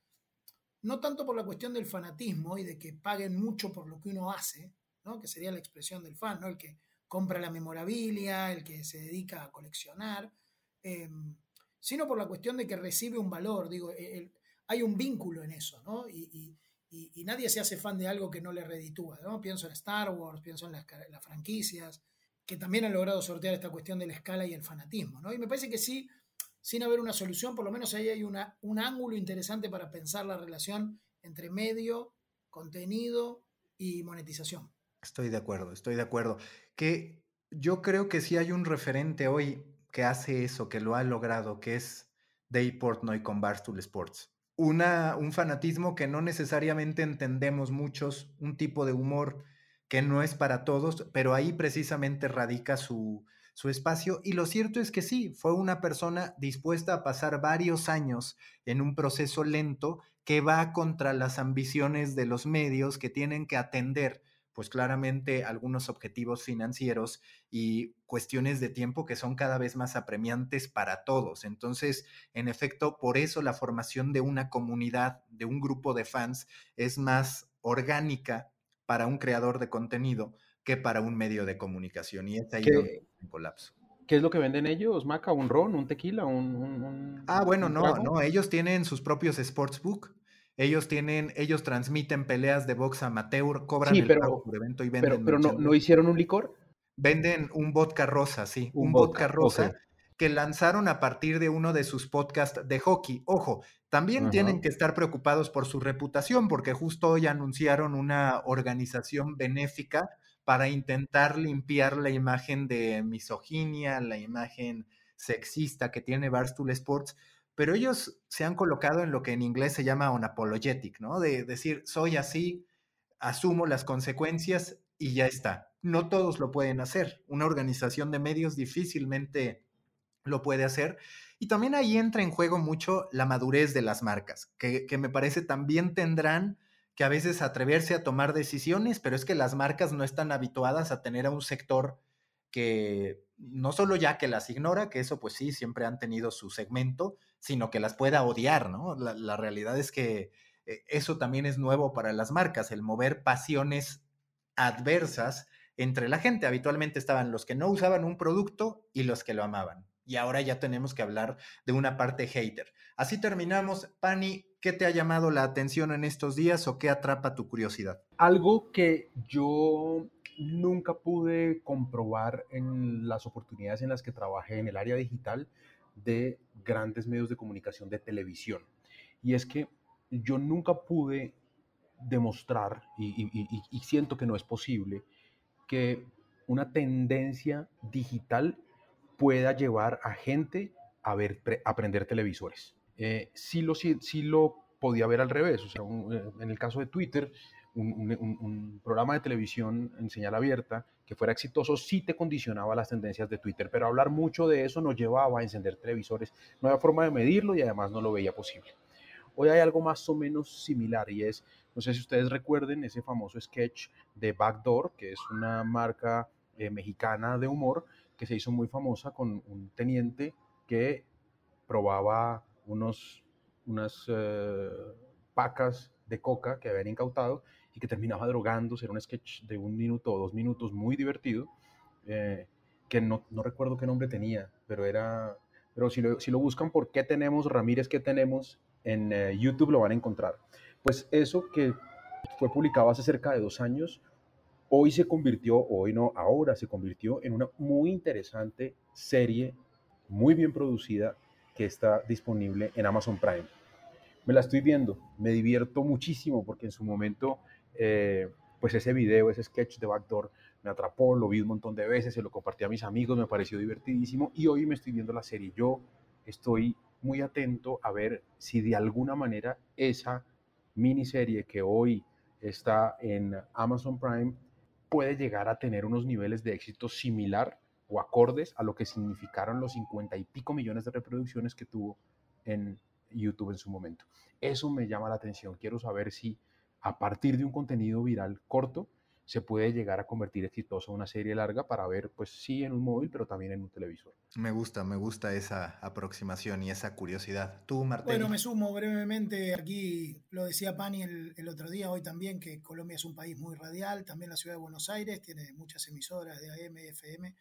Speaker 3: no tanto por la cuestión del fanatismo y de que paguen mucho por lo que uno hace, ¿no? que sería la expresión del fan, ¿no? el que compra la memorabilia, el que se dedica a coleccionar, em, sino por la cuestión de que recibe un valor, digo, e, hay un vínculo en eso, ¿no? Y, nadie se hace fan de algo que no le reditúa, ¿no? Pienso en Star Wars, pienso en las, las, franquicias, que también han logrado sortear esta cuestión de la escala y el fanatismo, ¿no? Y me parece que sí, sin haber una solución, por lo menos ahí hay una, un ángulo interesante para pensar la relación entre medio, contenido y monetización.
Speaker 1: Estoy de acuerdo, estoy de acuerdo. Que yo creo que sí hay un referente hoy que hace eso, que lo ha logrado, que es Dave Portnoy con Barstool Sports. Un fanatismo que no necesariamente entendemos muchos, un tipo de humor que no es para todos, pero ahí precisamente radica su, su espacio. Y lo cierto es que sí, fue una persona dispuesta a pasar varios años en un proceso lento que va contra las ambiciones de los medios que tienen que atender pues claramente algunos objetivos financieros y cuestiones de tiempo que son cada vez más apremiantes para todos. Entonces, en efecto, por eso la formación de una comunidad, de un grupo de fans, es más orgánica para un creador de contenido que para un medio de comunicación. Y es ahí colapso.
Speaker 2: ¿Qué es lo que venden ellos, Maca? ¿Un ron, un tequila, un...?
Speaker 1: ah, bueno, no, no, ellos tienen sus propios sportsbook ellos tienen, ellos transmiten peleas de box amateur, cobran el pago por evento y venden.
Speaker 2: Pero, pero no, hicieron un licor.
Speaker 1: Venden un vodka rosa, sí, un, vodka, rosa que lanzaron a partir de uno de sus podcasts de hockey. Ojo, también tienen que estar preocupados por su reputación, porque justo hoy anunciaron una organización benéfica para intentar limpiar la imagen de misoginia, la imagen sexista que tiene Barstool Sports pero ellos se han colocado en lo que en inglés se llama unapologetic, ¿no? De decir, soy así, asumo las consecuencias y ya está. No todos lo pueden hacer. Una organización de medios difícilmente lo puede hacer. Y también ahí entra en juego mucho la madurez de las marcas, que, que me parece también tendrán que a veces atreverse a tomar decisiones, pero es que las marcas no están habituadas a tener a un sector que no solo ya que las ignora, que eso pues sí, siempre han tenido su segmento, sino que las pueda odiar, ¿no? La, realidad es que eh, eso también es nuevo para las marcas, el mover pasiones adversas entre la gente. Habitualmente estaban los que no usaban un producto y los que lo amaban. Y ahora ya tenemos que hablar de una parte hater. Así terminamos. Pani, ¿qué te ha llamado la atención en estos días o qué atrapa tu curiosidad?
Speaker 2: Algo que yo nunca pude comprobar en las oportunidades en las que trabajé en el área digital de grandes medios de comunicación de televisión. Y es que yo nunca pude demostrar, y, siento que no es posible, que una tendencia digital pueda llevar a gente a ver, aprender televisores. Eh, sí, lo, sí, lo podía ver al revés. O sea, eh, en el caso de Twitter, un, programa de televisión en señal abierta que fuera exitoso sí te condicionaba las tendencias de Twitter, pero hablar mucho de eso nos llevaba a encender televisores. No había forma de medirlo y además no lo veía posible. Hoy hay algo más o menos similar y es, no sé si ustedes recuerden ese famoso sketch de Backdoor, que es una marca eh, mexicana de humor que se hizo muy famosa con un teniente que probaba unos, unas eh, pacas de coca que habían incautado y que terminaba drogándose. Era un sketch de un minuto o dos minutos muy divertido, eh, que no, no, recuerdo qué nombre tenía, pero era... Pero si lo, si lo buscan por qué tenemos, Ramírez, qué tenemos, en eh, YouTube lo van a encontrar. Pues eso que fue publicado hace cerca de dos años, hoy se convirtió, hoy no, ahora se convirtió en una muy interesante serie, muy bien producida, que está disponible en Amazon Prime. Me la estoy viendo, me divierto muchísimo porque en su momento, eh, pues ese video, ese sketch de Backdoor me atrapó, lo vi un montón de veces, se lo compartí a mis amigos, me pareció divertidísimo y hoy me estoy viendo la serie. Yo estoy muy atento a ver si de alguna manera esa miniserie que hoy está en Amazon Prime puede llegar a tener unos niveles de éxito similar o acordes a lo que significaron los 50 y pico millones de reproducciones que tuvo en YouTube en su momento. Eso me llama la atención. Quiero saber si a partir de un contenido viral corto se puede llegar a convertir exitoso una serie larga para ver, pues sí, en un móvil, pero también en un televisor.
Speaker 1: Me gusta, me gusta esa aproximación y esa curiosidad. ¿Tú, Martín?
Speaker 3: Bueno, me sumo brevemente. Aquí lo decía Pani el, el, otro día, hoy también, que Colombia es un país muy radial. También la ciudad de Buenos Aires tiene muchas emisoras de AM, FM.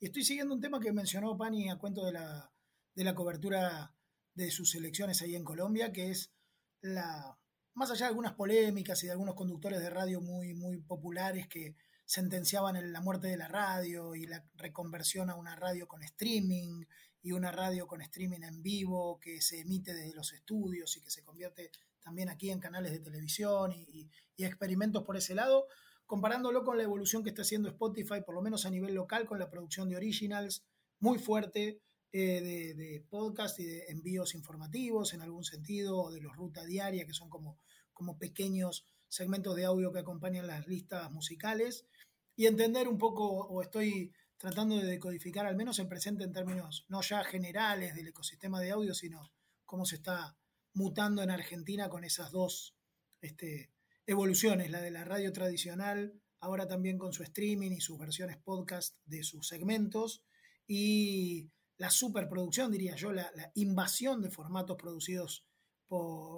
Speaker 3: Y estoy siguiendo un tema que mencionó Pani a cuento de la, de la cobertura de sus elecciones ahí en Colombia, que es la, más allá de algunas polémicas y de algunos conductores de radio muy, muy populares que sentenciaban la muerte de la radio y la reconversión a una radio con streaming y una radio con streaming en vivo que se emite desde los estudios y que se convierte también aquí en canales de televisión y, y experimentos por ese lado, comparándolo con la evolución que está haciendo Spotify, por lo menos a nivel local, con la producción de originals muy fuerte, eh, de, de, podcast y de envíos informativos en algún sentido, o de los ruta diaria, que son como, como pequeños segmentos de audio que acompañan las listas musicales, y entender un poco, o estoy tratando de decodificar al menos el presente en términos no ya generales del ecosistema de audio, sino cómo se está mutando en Argentina con esas dos este, evoluciones, la de la radio tradicional, ahora también con su streaming y sus versiones podcast de sus segmentos, y la superproducción, diría yo, la, invasión de formatos producidos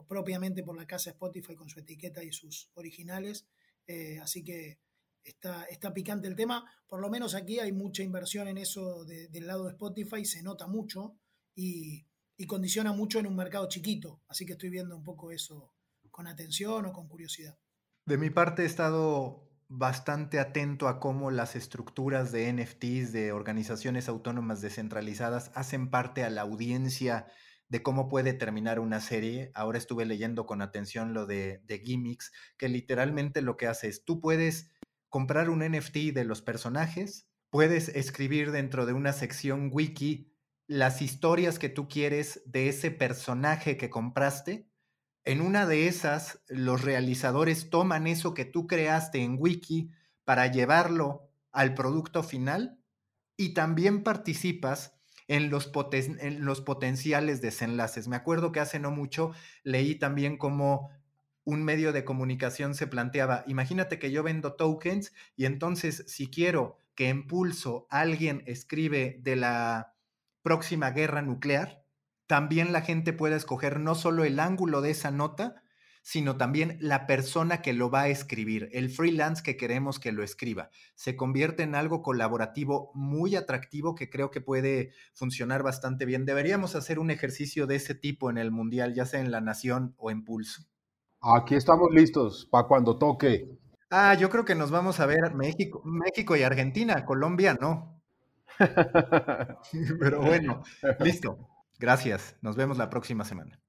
Speaker 3: propiamente por la casa Spotify con su etiqueta y sus originales. Eh, así que está, está picante el tema. Por lo menos aquí hay mucha inversión en eso de, del lado de Spotify, se nota mucho y condiciona mucho en un mercado chiquito. Así que estoy viendo un poco eso con atención o con curiosidad.
Speaker 1: De mi parte he estado bastante atento a cómo las estructuras de NFTs, de organizaciones autónomas descentralizadas, hacen parte a la audiencia de cómo puede terminar una serie. Ahora estuve leyendo con atención lo de, de gimmicks, que literalmente lo que hace es, tú puedes comprar un NFT de los personajes, puedes escribir dentro de una sección wiki las historias que tú quieres de ese personaje que compraste en una de esas, los realizadores toman eso que tú creaste en Wiki para llevarlo al producto final y también participas en los, poten en los potenciales desenlaces. Me acuerdo que hace no mucho leí también cómo un medio de comunicación se planteaba, imagínate que yo vendo tokens y entonces si quiero que en pulso alguien escribe de la próxima guerra nuclear, también la gente pueda escoger no solo el ángulo de esa nota, sino también la persona que lo va a escribir, el freelance que queremos que lo escriba. Se convierte en algo colaborativo muy atractivo que creo que puede funcionar bastante bien. Deberíamos hacer un ejercicio de ese tipo en el Mundial, ya sea en La Nación o en Pulso.
Speaker 2: Aquí estamos listos para cuando toque.
Speaker 1: Ah, yo creo que nos vamos a ver México, México y Argentina, Colombia no. Pero bueno, listo. Gracias. Nos vemos la próxima semana.